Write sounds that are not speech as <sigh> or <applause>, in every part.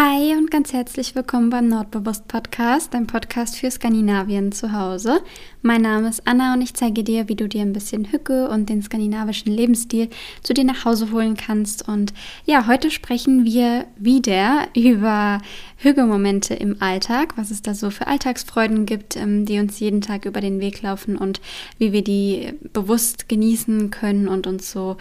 Hi und ganz herzlich willkommen beim Nordbewusst Podcast, dein Podcast für Skandinavien zu Hause. Mein Name ist Anna und ich zeige dir, wie du dir ein bisschen Hücke und den skandinavischen Lebensstil zu dir nach Hause holen kannst. Und ja, heute sprechen wir wieder über Hügelmomente im Alltag, was es da so für Alltagsfreuden gibt, ähm, die uns jeden Tag über den Weg laufen und wie wir die bewusst genießen können und uns so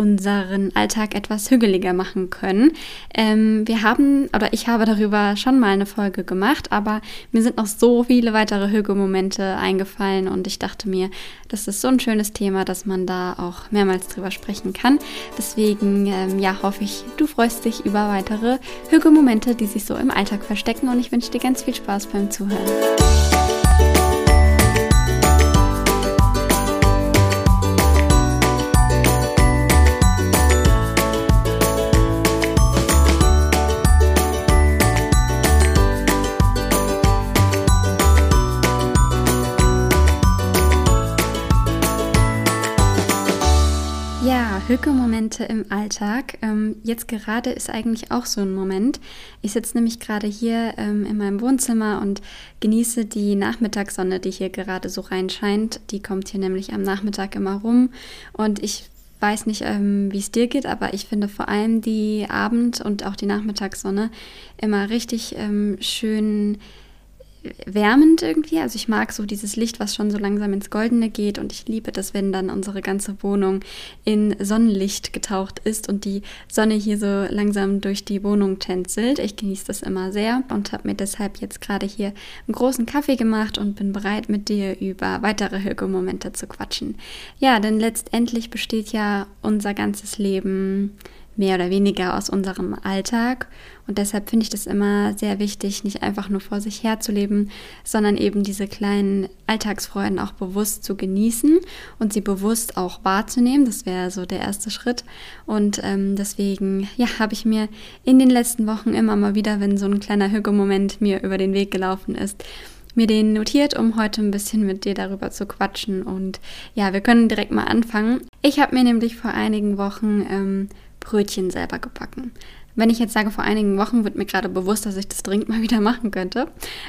unseren Alltag etwas hügeliger machen können. Ähm, wir haben, oder ich habe darüber schon mal eine Folge gemacht, aber mir sind noch so viele weitere Hügelmomente eingefallen und ich dachte mir, das ist so ein schönes Thema, dass man da auch mehrmals drüber sprechen kann. Deswegen, ähm, ja, hoffe ich, du freust dich über weitere Hügelmomente, die sich so im Alltag verstecken und ich wünsche dir ganz viel Spaß beim Zuhören. Hücke-Momente im Alltag. Ähm, jetzt gerade ist eigentlich auch so ein Moment. Ich sitze nämlich gerade hier ähm, in meinem Wohnzimmer und genieße die Nachmittagssonne, die hier gerade so reinscheint. Die kommt hier nämlich am Nachmittag immer rum. Und ich weiß nicht, ähm, wie es dir geht, aber ich finde vor allem die Abend- und auch die Nachmittagssonne immer richtig ähm, schön wärmend irgendwie. Also ich mag so dieses Licht, was schon so langsam ins Goldene geht und ich liebe das, wenn dann unsere ganze Wohnung in Sonnenlicht getaucht ist und die Sonne hier so langsam durch die Wohnung tänzelt. Ich genieße das immer sehr und habe mir deshalb jetzt gerade hier einen großen Kaffee gemacht und bin bereit, mit dir über weitere Hügelmomente zu quatschen. Ja, denn letztendlich besteht ja unser ganzes Leben mehr oder weniger aus unserem Alltag. Und deshalb finde ich das immer sehr wichtig, nicht einfach nur vor sich her zu leben, sondern eben diese kleinen Alltagsfreuden auch bewusst zu genießen und sie bewusst auch wahrzunehmen. Das wäre so der erste Schritt. Und ähm, deswegen, ja, habe ich mir in den letzten Wochen immer mal wieder, wenn so ein kleiner Hügelmoment mir über den Weg gelaufen ist, mir den notiert, um heute ein bisschen mit dir darüber zu quatschen. Und ja, wir können direkt mal anfangen. Ich habe mir nämlich vor einigen Wochen ähm, Brötchen selber gebacken. Wenn ich jetzt sage, vor einigen Wochen wird mir gerade bewusst, dass ich das dringend mal wieder machen könnte.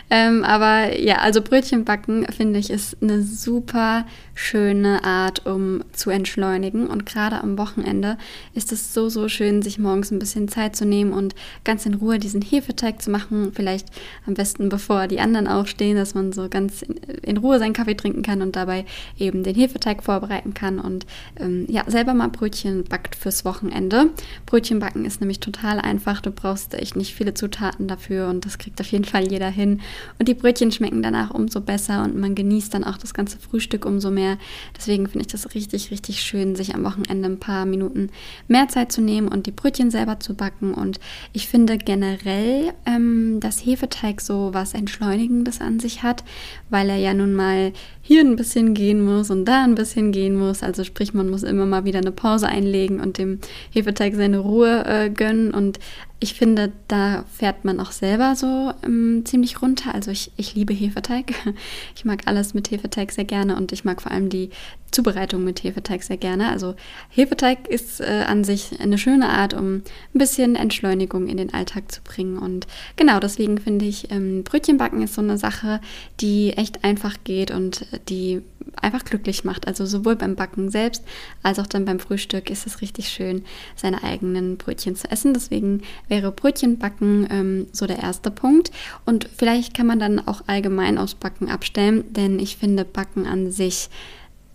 Ähm, aber ja, also Brötchen backen finde ich ist eine super schöne Art, um zu entschleunigen. Und gerade am Wochenende ist es so, so schön, sich morgens ein bisschen Zeit zu nehmen und ganz in Ruhe diesen Hefeteig zu machen. Vielleicht am besten bevor die anderen aufstehen, dass man so ganz in, Ruhe seinen Kaffee trinken kann und dabei eben den Hefeteig vorbereiten kann und ähm, ja, selber mal Brötchen backt fürs Wochenende. Brötchen backen ist nämlich total einfach. Du brauchst echt nicht viele Zutaten dafür und das kriegt auf jeden Fall jeder hin. Und die Brötchen schmecken danach umso besser und man genießt dann auch das ganze Frühstück umso mehr. Deswegen finde ich das richtig, richtig schön, sich am Wochenende ein paar Minuten mehr Zeit zu nehmen und die Brötchen selber zu backen. Und ich finde generell, ähm, dass Hefeteig so was Entschleunigendes an sich hat, weil er ja nun mal hier ein bisschen gehen muss und da ein bisschen gehen muss. Also sprich, man muss immer mal wieder eine Pause einlegen und dem Hefeteig seine Ruhe äh, gönnen. Und ich finde, da fährt man auch selber so ähm, ziemlich runter. Also ich, ich liebe Hefeteig. <laughs> Ich mag alles mit Hefeteig sehr gerne und ich mag vor allem die Zubereitung mit Hefeteig sehr gerne. Also Hefeteig ist äh, an sich eine schöne Art, um ein bisschen Entschleunigung in den Alltag zu bringen. Und genau deswegen finde ich, ähm, Brötchenbacken ist so eine Sache, die echt einfach geht und die einfach glücklich macht. Also sowohl beim Backen selbst als auch dann beim Frühstück ist es richtig schön, seine eigenen Brötchen zu essen. Deswegen wäre Brötchenbacken ähm, so der erste Punkt. Und vielleicht kann man dann auch allgemein aufs Backen abstellen, denn ich finde Backen an sich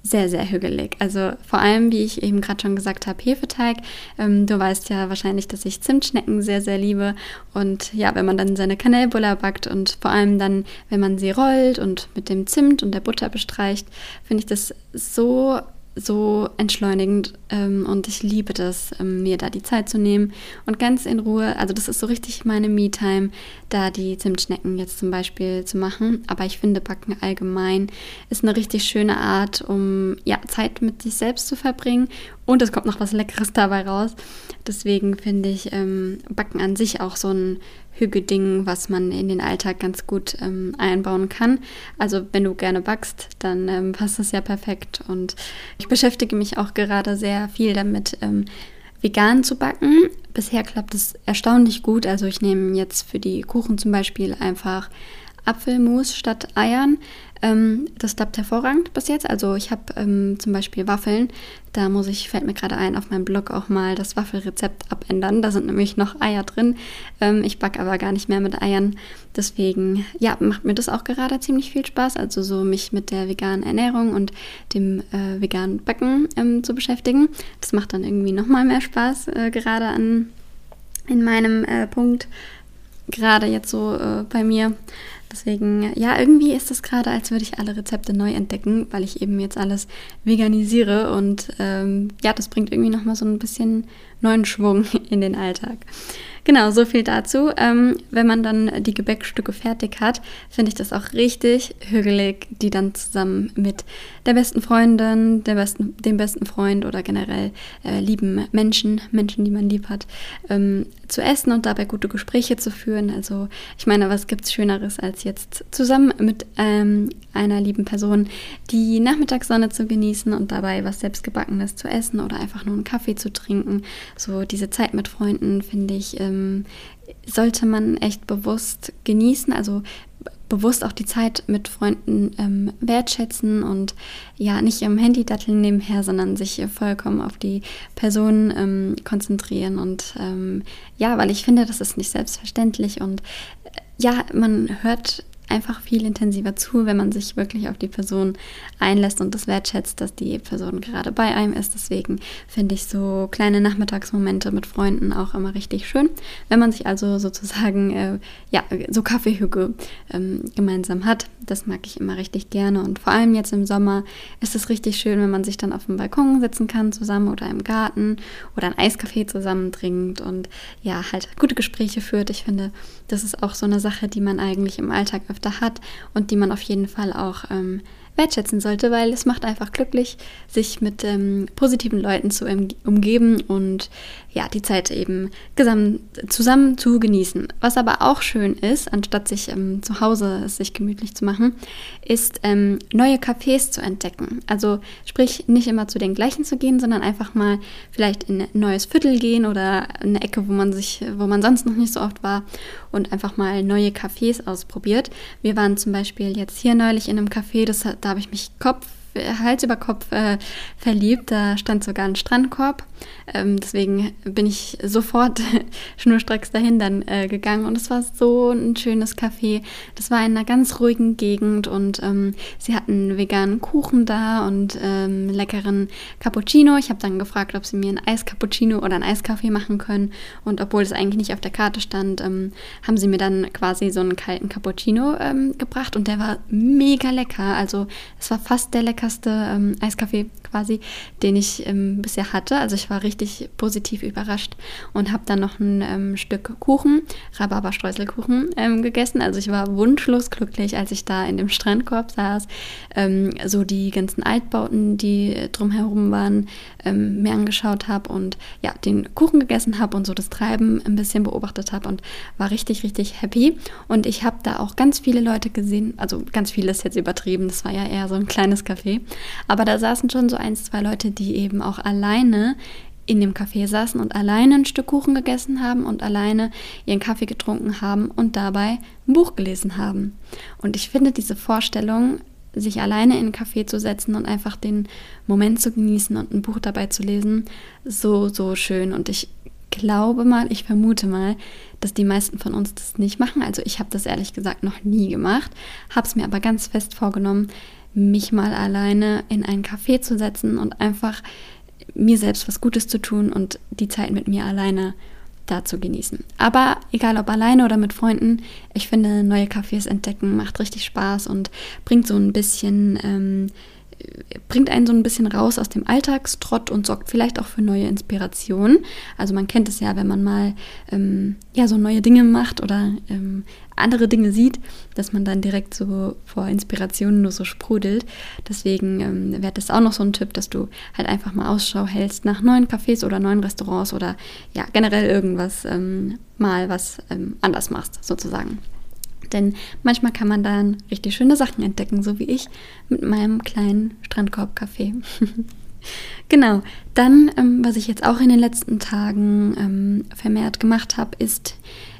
sehr, sehr hügelig. Also vor allem, wie ich eben gerade schon gesagt habe, Hefeteig. Ähm, du weißt ja wahrscheinlich, dass ich Zimtschnecken sehr, sehr liebe. Und ja, wenn man dann seine Kanelbuller backt und vor allem dann, wenn man sie rollt und mit dem Zimt und der Butter bestreicht, finde ich das so so entschleunigend ähm, und ich liebe das, ähm, mir da die Zeit zu nehmen und ganz in Ruhe, also das ist so richtig meine Me-Time, da die Zimtschnecken jetzt zum Beispiel zu machen. Aber ich finde, Backen allgemein ist eine richtig schöne Art, um ja, Zeit mit sich selbst zu verbringen und es kommt noch was Leckeres dabei raus. Deswegen finde ich ähm, Backen an sich auch so ein Hügeding, was man in den Alltag ganz gut ähm, einbauen kann. Also wenn du gerne backst, dann ähm, passt das ja perfekt. Und ich beschäftige mich auch gerade sehr viel damit, ähm, vegan zu backen. Bisher klappt es erstaunlich gut. Also ich nehme jetzt für die Kuchen zum Beispiel einfach Apfelmus statt Eiern. Ähm, das klappt hervorragend bis jetzt. Also ich habe ähm, zum Beispiel Waffeln. Da muss ich, fällt mir gerade ein, auf meinem Blog auch mal das Waffelrezept abändern. Da sind nämlich noch Eier drin. Ähm, ich backe aber gar nicht mehr mit Eiern. Deswegen, ja, macht mir das auch gerade ziemlich viel Spaß. Also so mich mit der veganen Ernährung und dem äh, veganen Backen ähm, zu beschäftigen. Das macht dann irgendwie nochmal mehr Spaß, äh, gerade an in meinem äh, Punkt. Gerade jetzt so äh, bei mir. Deswegen, ja, irgendwie ist es gerade, als würde ich alle Rezepte neu entdecken, weil ich eben jetzt alles veganisiere und ähm, ja, das bringt irgendwie nochmal so ein bisschen neuen Schwung <laughs> in den Alltag. Genau, so viel dazu. Ähm, wenn man dann die Gebäckstücke fertig hat, finde ich das auch richtig hügelig, die dann zusammen mit der besten Freundin, der besten, dem besten Freund oder generell äh, lieben Menschen, Menschen, die man lieb hat, ähm, zu essen und dabei gute Gespräche zu führen. Also ich meine, was gibt es Schöneres, als jetzt zusammen mit ähm, einer lieben Person die Nachmittagssonne zu genießen und dabei was selbstgebackenes zu essen oder einfach nur einen Kaffee zu trinken. So diese Zeit mit Freunden, finde ich, ähm, sollte man echt bewusst genießen. Also bewusst auch die Zeit mit Freunden ähm, wertschätzen und ja, nicht im Handy datteln nebenher, sondern sich vollkommen auf die Person ähm, konzentrieren. Und ähm, ja, weil ich finde, das ist nicht selbstverständlich und äh, ja, man hört einfach viel intensiver zu, wenn man sich wirklich auf die Person einlässt und das wertschätzt, dass die Person gerade bei einem ist. Deswegen finde ich so kleine Nachmittagsmomente mit Freunden auch immer richtig schön. Wenn man sich also sozusagen, äh, ja, so Kaffeehüge ähm, gemeinsam hat, das mag ich immer richtig gerne. Und vor allem jetzt im Sommer ist es richtig schön, wenn man sich dann auf dem Balkon sitzen kann zusammen oder im Garten oder ein Eiskaffee zusammen trinkt und ja, halt gute Gespräche führt. Ich finde, das ist auch so eine Sache, die man eigentlich im Alltag öfter hat und die man auf jeden Fall auch ähm, wertschätzen sollte, weil es macht einfach glücklich, sich mit ähm, positiven Leuten zu umgeben und ja, die Zeit eben zusammen zu genießen. Was aber auch schön ist, anstatt sich ähm, zu Hause sich gemütlich zu machen, ist ähm, neue Cafés zu entdecken. Also sprich, nicht immer zu den gleichen zu gehen, sondern einfach mal vielleicht in ein neues Viertel gehen oder eine Ecke, wo man sich, wo man sonst noch nicht so oft war und einfach mal neue Cafés ausprobiert. Wir waren zum Beispiel jetzt hier neulich in einem Café, das, da habe ich mich Kopf Hals über Kopf äh, verliebt. Da stand sogar ein Strandkorb. Ähm, deswegen bin ich sofort <laughs> schnurstracks dahin dann äh, gegangen. Und es war so ein schönes Café. Das war in einer ganz ruhigen Gegend und ähm, sie hatten veganen Kuchen da und ähm, leckeren Cappuccino. Ich habe dann gefragt, ob sie mir ein Eiscappuccino oder ein Eiskaffee machen können. Und obwohl es eigentlich nicht auf der Karte stand, ähm, haben sie mir dann quasi so einen kalten Cappuccino ähm, gebracht und der war mega lecker. Also es war fast der leckerste leckerste ähm, Eiskaffee quasi, den ich ähm, bisher hatte. Also ich war richtig positiv überrascht und habe dann noch ein ähm, Stück Kuchen, Rhabarber-Streuselkuchen ähm, gegessen. Also ich war wunschlos glücklich, als ich da in dem Strandkorb saß, ähm, so die ganzen Altbauten, die drumherum waren, ähm, mir angeschaut habe und ja, den Kuchen gegessen habe und so das Treiben ein bisschen beobachtet habe und war richtig, richtig happy. Und ich habe da auch ganz viele Leute gesehen, also ganz viele ist jetzt übertrieben, das war ja eher so ein kleines Café, aber da saßen schon so ein, zwei Leute, die eben auch alleine in dem Café saßen und alleine ein Stück Kuchen gegessen haben und alleine ihren Kaffee getrunken haben und dabei ein Buch gelesen haben. Und ich finde diese Vorstellung, sich alleine in ein Café zu setzen und einfach den Moment zu genießen und ein Buch dabei zu lesen, so, so schön. Und ich glaube mal, ich vermute mal, dass die meisten von uns das nicht machen. Also ich habe das ehrlich gesagt noch nie gemacht, habe es mir aber ganz fest vorgenommen, mich mal alleine in ein Café zu setzen und einfach mir selbst was Gutes zu tun und die Zeit mit mir alleine da zu genießen. Aber egal ob alleine oder mit Freunden, ich finde, neue Cafés entdecken macht richtig Spaß und bringt so ein bisschen ähm, bringt einen so ein bisschen raus aus dem Alltagstrott und sorgt vielleicht auch für neue Inspirationen. Also man kennt es ja, wenn man mal ähm, ja so neue Dinge macht oder ähm, andere Dinge sieht, dass man dann direkt so vor Inspirationen nur so sprudelt. Deswegen ähm, wäre das auch noch so ein Tipp, dass du halt einfach mal Ausschau hältst nach neuen Cafés oder neuen Restaurants oder ja generell irgendwas ähm, mal was ähm, anders machst sozusagen. Denn manchmal kann man dann richtig schöne Sachen entdecken, so wie ich mit meinem kleinen Strandkorb-Café. <laughs> genau. Dann, ähm, was ich jetzt auch in den letzten Tagen ähm, vermehrt gemacht habe, ist,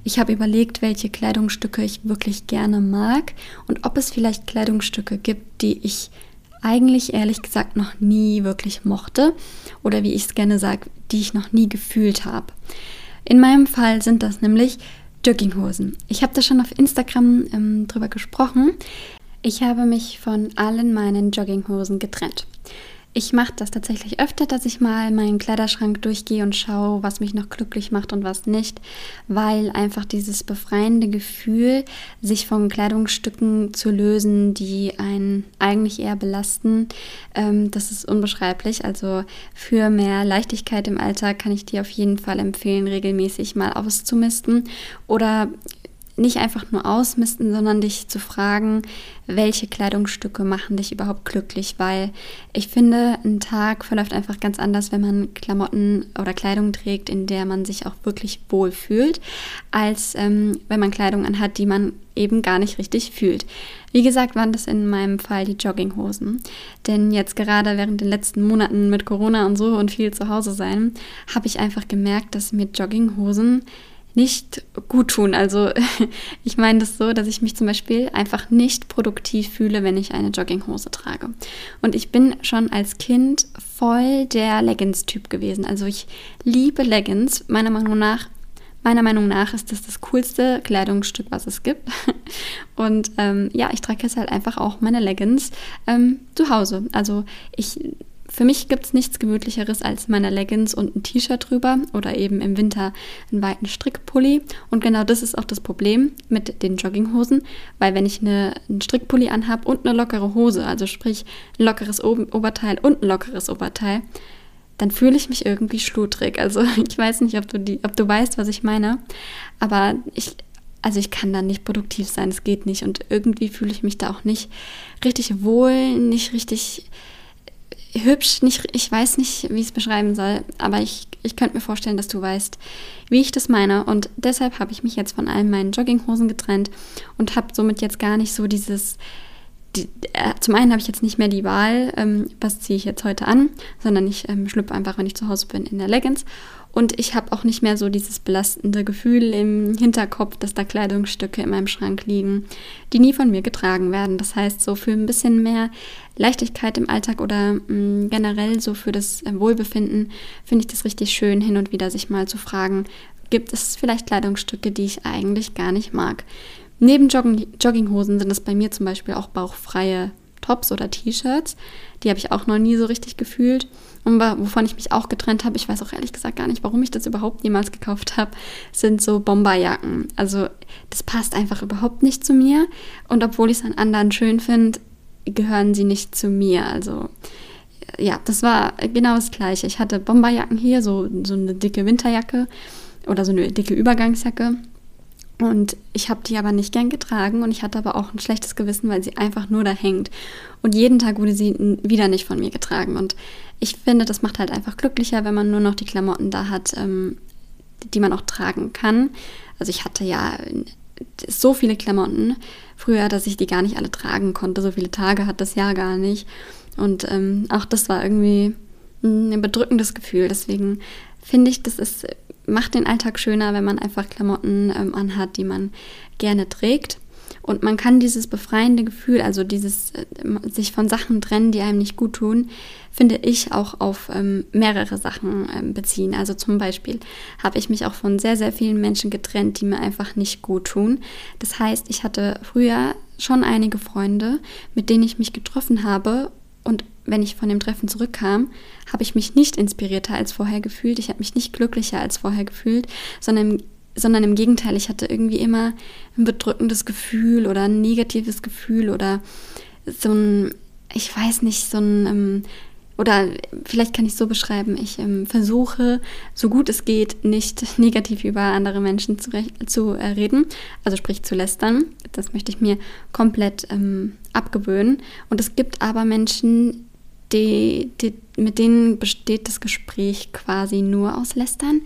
ich habe überlegt, welche Kleidungsstücke ich wirklich gerne mag und ob es vielleicht Kleidungsstücke gibt, die ich eigentlich ehrlich gesagt noch nie wirklich mochte oder wie ich es gerne sage, die ich noch nie gefühlt habe. In meinem Fall sind das nämlich Jogginghosen. Ich habe da schon auf Instagram ähm, drüber gesprochen. Ich habe mich von allen meinen Jogginghosen getrennt. Ich mache das tatsächlich öfter, dass ich mal meinen Kleiderschrank durchgehe und schaue, was mich noch glücklich macht und was nicht, weil einfach dieses befreiende Gefühl, sich von Kleidungsstücken zu lösen, die einen eigentlich eher belasten, ähm, das ist unbeschreiblich. Also für mehr Leichtigkeit im Alltag kann ich dir auf jeden Fall empfehlen, regelmäßig mal auszumisten oder nicht einfach nur ausmisten, sondern dich zu fragen, welche Kleidungsstücke machen dich überhaupt glücklich, weil ich finde, ein Tag verläuft einfach ganz anders, wenn man Klamotten oder Kleidung trägt, in der man sich auch wirklich wohl fühlt, als ähm, wenn man Kleidung anhat, die man eben gar nicht richtig fühlt. Wie gesagt, waren das in meinem Fall die Jogginghosen. Denn jetzt gerade während den letzten Monaten mit Corona und so und viel zu Hause sein, habe ich einfach gemerkt, dass mir Jogginghosen nicht gut tun. Also <laughs> ich meine das so, dass ich mich zum Beispiel einfach nicht produktiv fühle, wenn ich eine Jogginghose trage. Und ich bin schon als Kind voll der Leggings-Typ gewesen. Also ich liebe Leggings. Meiner Meinung nach Meiner Meinung nach ist das das coolste Kleidungsstück, was es gibt. <laughs> Und ähm, ja, ich trage jetzt halt einfach auch meine Leggings ähm, zu Hause. Also ich für mich gibt es nichts Gemütlicheres als meine Leggings und ein T-Shirt drüber oder eben im Winter einen weiten Strickpulli. Und genau das ist auch das Problem mit den Jogginghosen, weil wenn ich eine, einen Strickpulli anhabe und eine lockere Hose, also sprich ein lockeres Oberteil und ein lockeres Oberteil, dann fühle ich mich irgendwie schludrig. Also <laughs> ich weiß nicht, ob du, die, ob du weißt, was ich meine, aber ich, also ich kann da nicht produktiv sein, es geht nicht. Und irgendwie fühle ich mich da auch nicht richtig wohl, nicht richtig hübsch, nicht, ich weiß nicht, wie ich es beschreiben soll, aber ich, ich könnte mir vorstellen, dass du weißt, wie ich das meine. Und deshalb habe ich mich jetzt von all meinen Jogginghosen getrennt und habe somit jetzt gar nicht so dieses. Die, äh, zum einen habe ich jetzt nicht mehr die Wahl, ähm, was ziehe ich jetzt heute an, sondern ich ähm, schlüpfe einfach, wenn ich zu Hause bin, in der Leggings. Und ich habe auch nicht mehr so dieses belastende Gefühl im Hinterkopf, dass da Kleidungsstücke in meinem Schrank liegen, die nie von mir getragen werden. Das heißt, so für ein bisschen mehr Leichtigkeit im Alltag oder mh, mm, generell so für das äh, Wohlbefinden finde ich das richtig schön, hin und wieder sich mal zu fragen, gibt es vielleicht Kleidungsstücke, die ich eigentlich gar nicht mag. Neben Jogging Jogginghosen sind es bei mir zum Beispiel auch bauchfreie Tops oder T-Shirts. Die habe ich auch noch nie so richtig gefühlt. Und wovon ich mich auch getrennt habe, ich weiß auch ehrlich gesagt gar nicht, warum ich das überhaupt jemals gekauft habe, sind so Bomberjacken. Also das passt einfach überhaupt nicht zu mir. Und obwohl ich es an anderen schön finde, gehören sie nicht zu mir. Also ja, das war genau das Gleiche. Ich hatte Bomberjacken hier, so, so eine dicke Winterjacke oder so eine dicke Übergangsjacke. Und ich habe die aber nicht gern getragen und ich hatte aber auch ein schlechtes Gewissen, weil sie einfach nur da hängt. Und jeden Tag wurde sie wieder nicht von mir getragen. Und ich finde, das macht halt einfach glücklicher, wenn man nur noch die Klamotten da hat, ähm, die man auch tragen kann. Also ich hatte ja so viele Klamotten früher, dass ich die gar nicht alle tragen konnte. So viele Tage hat das Jahr gar nicht. Und ähm, auch das war irgendwie ein bedrückendes Gefühl. Deswegen finde ich, das ist macht den Alltag schöner, wenn man einfach Klamotten ähm, anhat, die man gerne trägt. Und man kann dieses befreiende Gefühl, also dieses äh, sich von Sachen trennen, die einem nicht gut tun, finde ich auch auf ähm, mehrere Sachen ähm, beziehen. Also zum Beispiel habe ich mich auch von sehr, sehr vielen Menschen getrennt, die mir einfach nicht gut tun. Das heißt, ich hatte früher schon einige Freunde, mit denen ich mich getroffen habe und wenn ich von dem Treffen zurückkam, habe ich mich nicht inspirierter als vorher gefühlt. Ich habe mich nicht glücklicher als vorher gefühlt, sondern, sondern im Gegenteil, ich hatte irgendwie immer ein bedrückendes Gefühl oder ein negatives Gefühl oder so ein, ich weiß nicht, so ein, ähm, oder vielleicht kann ich es so beschreiben, ich ähm, versuche, so gut es geht, nicht <laughs> negativ über andere Menschen zu, zu äh, reden, also sprich zu lästern. Das möchte ich mir komplett ähm, abgewöhnen. Und es gibt aber Menschen, die, die, mit denen besteht das Gespräch quasi nur aus Lästern.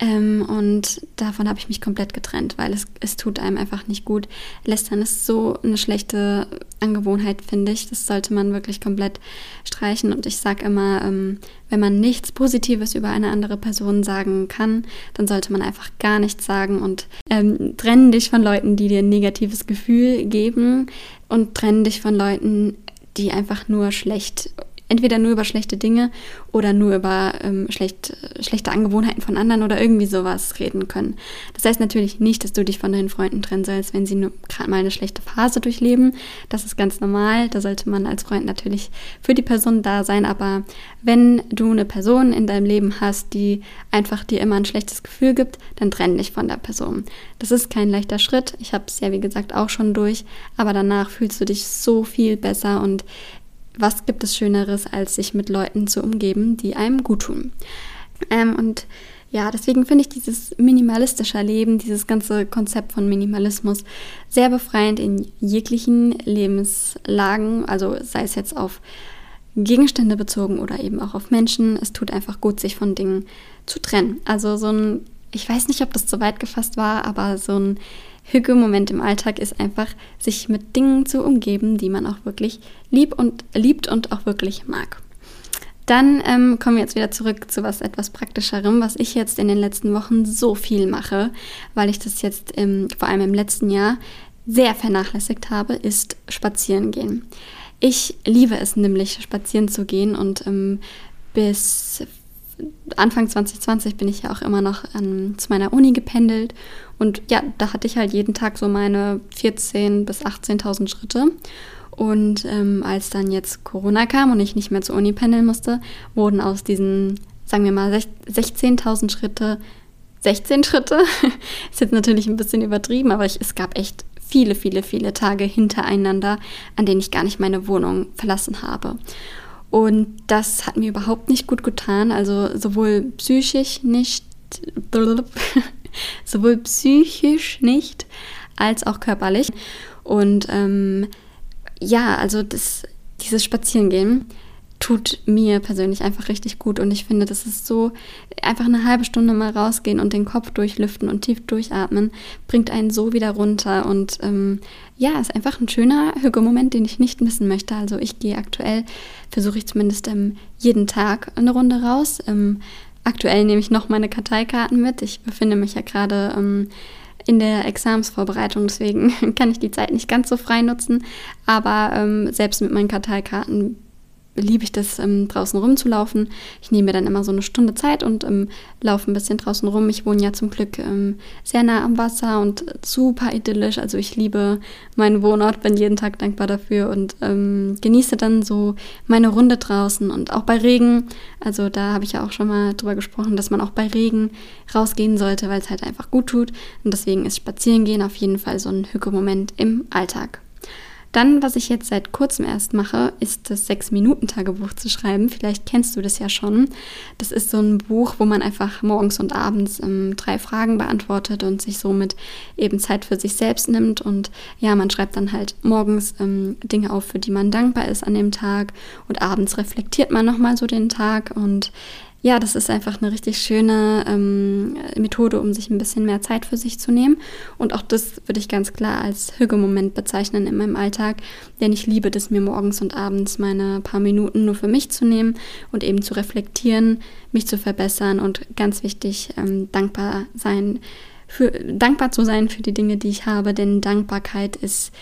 Ähm, und davon habe ich mich komplett getrennt, weil es, es tut einem einfach nicht gut. Lästern ist so eine schlechte Angewohnheit, finde ich. Das sollte man wirklich komplett streichen. Und ich sage immer, ähm, wenn man nichts Positives über eine andere Person sagen kann, dann sollte man einfach gar nichts sagen und ähm, trennen dich von Leuten, die dir ein negatives Gefühl geben und trennen dich von Leuten, die einfach nur schlecht entweder nur über schlechte Dinge oder nur über ähm, schlecht, schlechte Angewohnheiten von anderen oder irgendwie sowas reden können. Das heißt natürlich nicht, dass du dich von deinen Freunden trennen sollst, wenn sie gerade mal eine schlechte Phase durchleben. Das ist ganz normal. Da sollte man als Freund natürlich für die Person da sein. Aber wenn du eine Person in deinem Leben hast, die einfach dir immer ein schlechtes Gefühl gibt, dann trenn dich von der Person. Das ist kein leichter Schritt. Ich habe es ja, wie gesagt, auch schon durch. Aber danach fühlst du dich so viel besser und was gibt es Schöneres, als sich mit Leuten zu umgeben, die einem gut tun? Ähm, und ja, deswegen finde ich dieses minimalistische Leben, dieses ganze Konzept von Minimalismus sehr befreiend in jeglichen Lebenslagen, also sei es jetzt auf Gegenstände bezogen oder eben auch auf Menschen. Es tut einfach gut, sich von Dingen zu trennen. Also so ein, ich weiß nicht, ob das zu weit gefasst war, aber so ein Hüge-Moment im Alltag ist einfach, sich mit Dingen zu umgeben, die man auch wirklich lieb und, liebt und auch wirklich mag. Dann ähm, kommen wir jetzt wieder zurück zu was etwas Praktischerem, was ich jetzt in den letzten Wochen so viel mache, weil ich das jetzt ähm, vor allem im letzten Jahr sehr vernachlässigt habe, ist spazieren gehen. Ich liebe es nämlich, spazieren zu gehen und ähm, bis Anfang 2020 bin ich ja auch immer noch ähm, zu meiner Uni gependelt und ja, da hatte ich halt jeden Tag so meine 14.000 bis 18.000 Schritte. Und ähm, als dann jetzt Corona kam und ich nicht mehr zur Uni pendeln musste, wurden aus diesen, sagen wir mal, 16.000 Schritte 16 Schritte. <laughs> Ist jetzt natürlich ein bisschen übertrieben, aber ich, es gab echt viele, viele, viele Tage hintereinander, an denen ich gar nicht meine Wohnung verlassen habe. Und das hat mir überhaupt nicht gut getan, also sowohl psychisch nicht, <laughs> sowohl psychisch nicht als auch körperlich. Und ähm, ja, also das, dieses Spazierengehen tut mir persönlich einfach richtig gut und ich finde, das ist so einfach eine halbe Stunde mal rausgehen und den Kopf durchlüften und tief durchatmen, bringt einen so wieder runter und ähm, ja, ist einfach ein schöner Hügelmoment, den ich nicht missen möchte. Also ich gehe aktuell, versuche ich zumindest ähm, jeden Tag eine Runde raus. Ähm, Aktuell nehme ich noch meine Karteikarten mit. Ich befinde mich ja gerade ähm, in der Examsvorbereitung, deswegen <laughs> kann ich die Zeit nicht ganz so frei nutzen. Aber ähm, selbst mit meinen Karteikarten liebe ich das, ähm, draußen rumzulaufen. Ich nehme mir dann immer so eine Stunde Zeit und ähm, laufe ein bisschen draußen rum. Ich wohne ja zum Glück ähm, sehr nah am Wasser und super idyllisch. Also ich liebe meinen Wohnort, bin jeden Tag dankbar dafür und ähm, genieße dann so meine Runde draußen und auch bei Regen. Also da habe ich ja auch schon mal drüber gesprochen, dass man auch bei Regen rausgehen sollte, weil es halt einfach gut tut. Und deswegen ist Spazierengehen auf jeden Fall so ein Hücke-Moment im Alltag. Dann, was ich jetzt seit kurzem erst mache, ist das Sechs-Minuten-Tagebuch zu schreiben. Vielleicht kennst du das ja schon. Das ist so ein Buch, wo man einfach morgens und abends ähm, drei Fragen beantwortet und sich somit eben Zeit für sich selbst nimmt. Und ja, man schreibt dann halt morgens ähm, Dinge auf, für die man dankbar ist an dem Tag. Und abends reflektiert man nochmal so den Tag und ja, das ist einfach eine richtig schöne ähm, Methode, um sich ein bisschen mehr Zeit für sich zu nehmen. Und auch das würde ich ganz klar als Hügelmoment bezeichnen in meinem Alltag, denn ich liebe das, mir morgens und abends meine paar Minuten nur für mich zu nehmen und eben zu reflektieren, mich zu verbessern und ganz wichtig, ähm, dankbar sein, für, dankbar zu sein für die Dinge, die ich habe, denn Dankbarkeit ist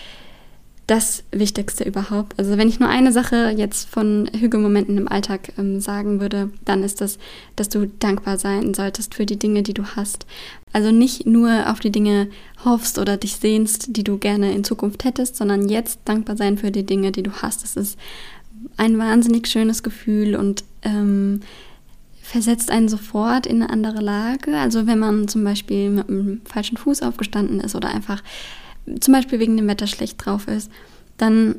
das Wichtigste überhaupt. Also wenn ich nur eine Sache jetzt von Hügelmomenten im Alltag ähm, sagen würde, dann ist das, dass du dankbar sein solltest für die Dinge, die du hast. Also nicht nur auf die Dinge hoffst oder dich sehnst, die du gerne in Zukunft hättest, sondern jetzt dankbar sein für die Dinge, die du hast. Das ist ein wahnsinnig schönes Gefühl und ähm, versetzt einen sofort in eine andere Lage. Also wenn man zum Beispiel mit einem falschen Fuß aufgestanden ist oder einfach zum Beispiel wegen dem Wetter schlecht drauf ist, dann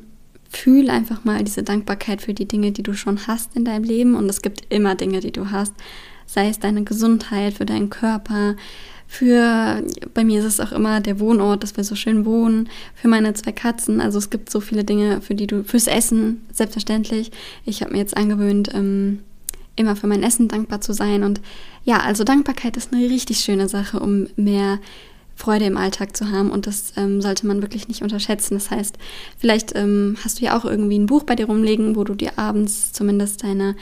fühl einfach mal diese Dankbarkeit für die Dinge, die du schon hast in deinem Leben. Und es gibt immer Dinge, die du hast. Sei es deine Gesundheit, für deinen Körper, für, bei mir ist es auch immer der Wohnort, dass wir so schön wohnen, für meine zwei Katzen. Also es gibt so viele Dinge, für die du, fürs Essen, selbstverständlich. Ich habe mir jetzt angewöhnt, ähm, immer für mein Essen dankbar zu sein. Und ja, also Dankbarkeit ist eine richtig schöne Sache, um mehr Freude im Alltag zu haben und das ähm, sollte man wirklich nicht unterschätzen. Das heißt, vielleicht ähm, hast du ja auch irgendwie ein Buch bei dir rumlegen, wo du dir abends zumindest deine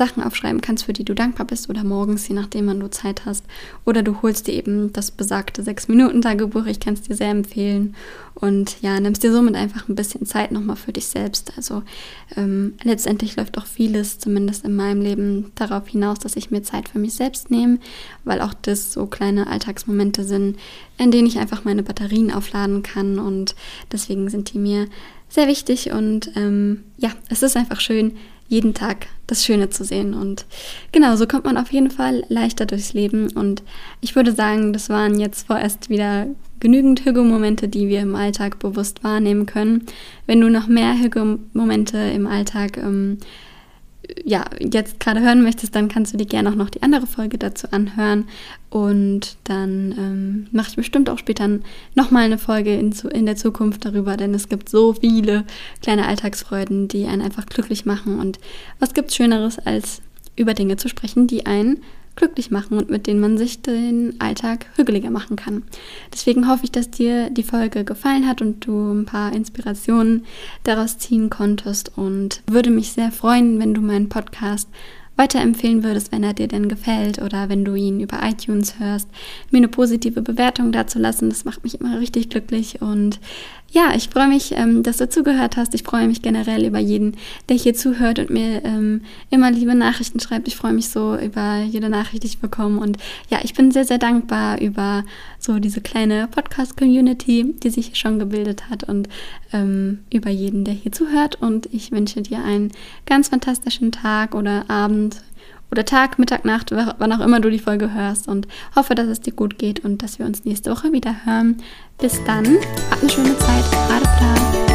Sachen aufschreiben kannst, für die du dankbar bist oder morgens, je nachdem, wann du Zeit hast. Oder du holst dir eben das besagte 6-Minuten-Tagebuch, ich kann es dir sehr empfehlen. Und ja, nimmst dir somit einfach ein bisschen Zeit nochmal für dich selbst. Also ähm, letztendlich läuft auch vieles, zumindest in meinem Leben, darauf hinaus, dass ich mir Zeit für mich selbst nehme, weil auch das so kleine Alltagsmomente sind, in denen ich einfach meine Batterien aufladen kann. Und deswegen sind die mir sehr wichtig. Und ähm, ja, es ist einfach schön, jeden Tag das Schöne zu sehen. Und genau, so kommt man auf jeden Fall leichter durchs Leben. Und ich würde sagen, das waren jetzt vorerst wieder genügend Hügelmomente, die wir im Alltag bewusst wahrnehmen können. Wenn du noch mehr Hügelmomente im Alltag ähm, ja, jetzt gerade hören möchtest, dann kannst du dir gerne auch noch die andere Folge dazu anhören. Und dann ähm, mache ich bestimmt auch später nochmal eine Folge in, in der Zukunft darüber, denn es gibt so viele kleine Alltagsfreuden, die einen einfach glücklich machen. Und was gibt es Schöneres, als über Dinge zu sprechen, die einen glücklich machen und mit denen man sich den Alltag hügeliger machen kann. Deswegen hoffe ich, dass dir die Folge gefallen hat und du ein paar Inspirationen daraus ziehen konntest und würde mich sehr freuen, wenn du meinen Podcast weiterempfehlen würdest, wenn er dir denn gefällt oder wenn du ihn über iTunes hörst, mir eine positive Bewertung dazu lassen. Das macht mich immer richtig glücklich und ja, ich freue mich, ähm, dass du zugehört hast. Ich freue mich generell über jeden, der hier zuhört und mir ähm, immer liebe Nachrichten schreibt. Ich freue mich so über jede Nachricht, die ich bekomme. Und ja, ich bin sehr, sehr dankbar über so diese kleine Podcast-Community, die sich schon gebildet hat und ähm, über jeden, der hier zuhört. Und ich wünsche dir einen ganz fantastischen Tag oder Abend oder Tag, Mittag, Nacht, wann auch immer du die Folge hörst und hoffe, dass es dir gut geht und dass wir uns nächste Woche wieder hören. Bis dann, hab eine schöne Zeit, gerade.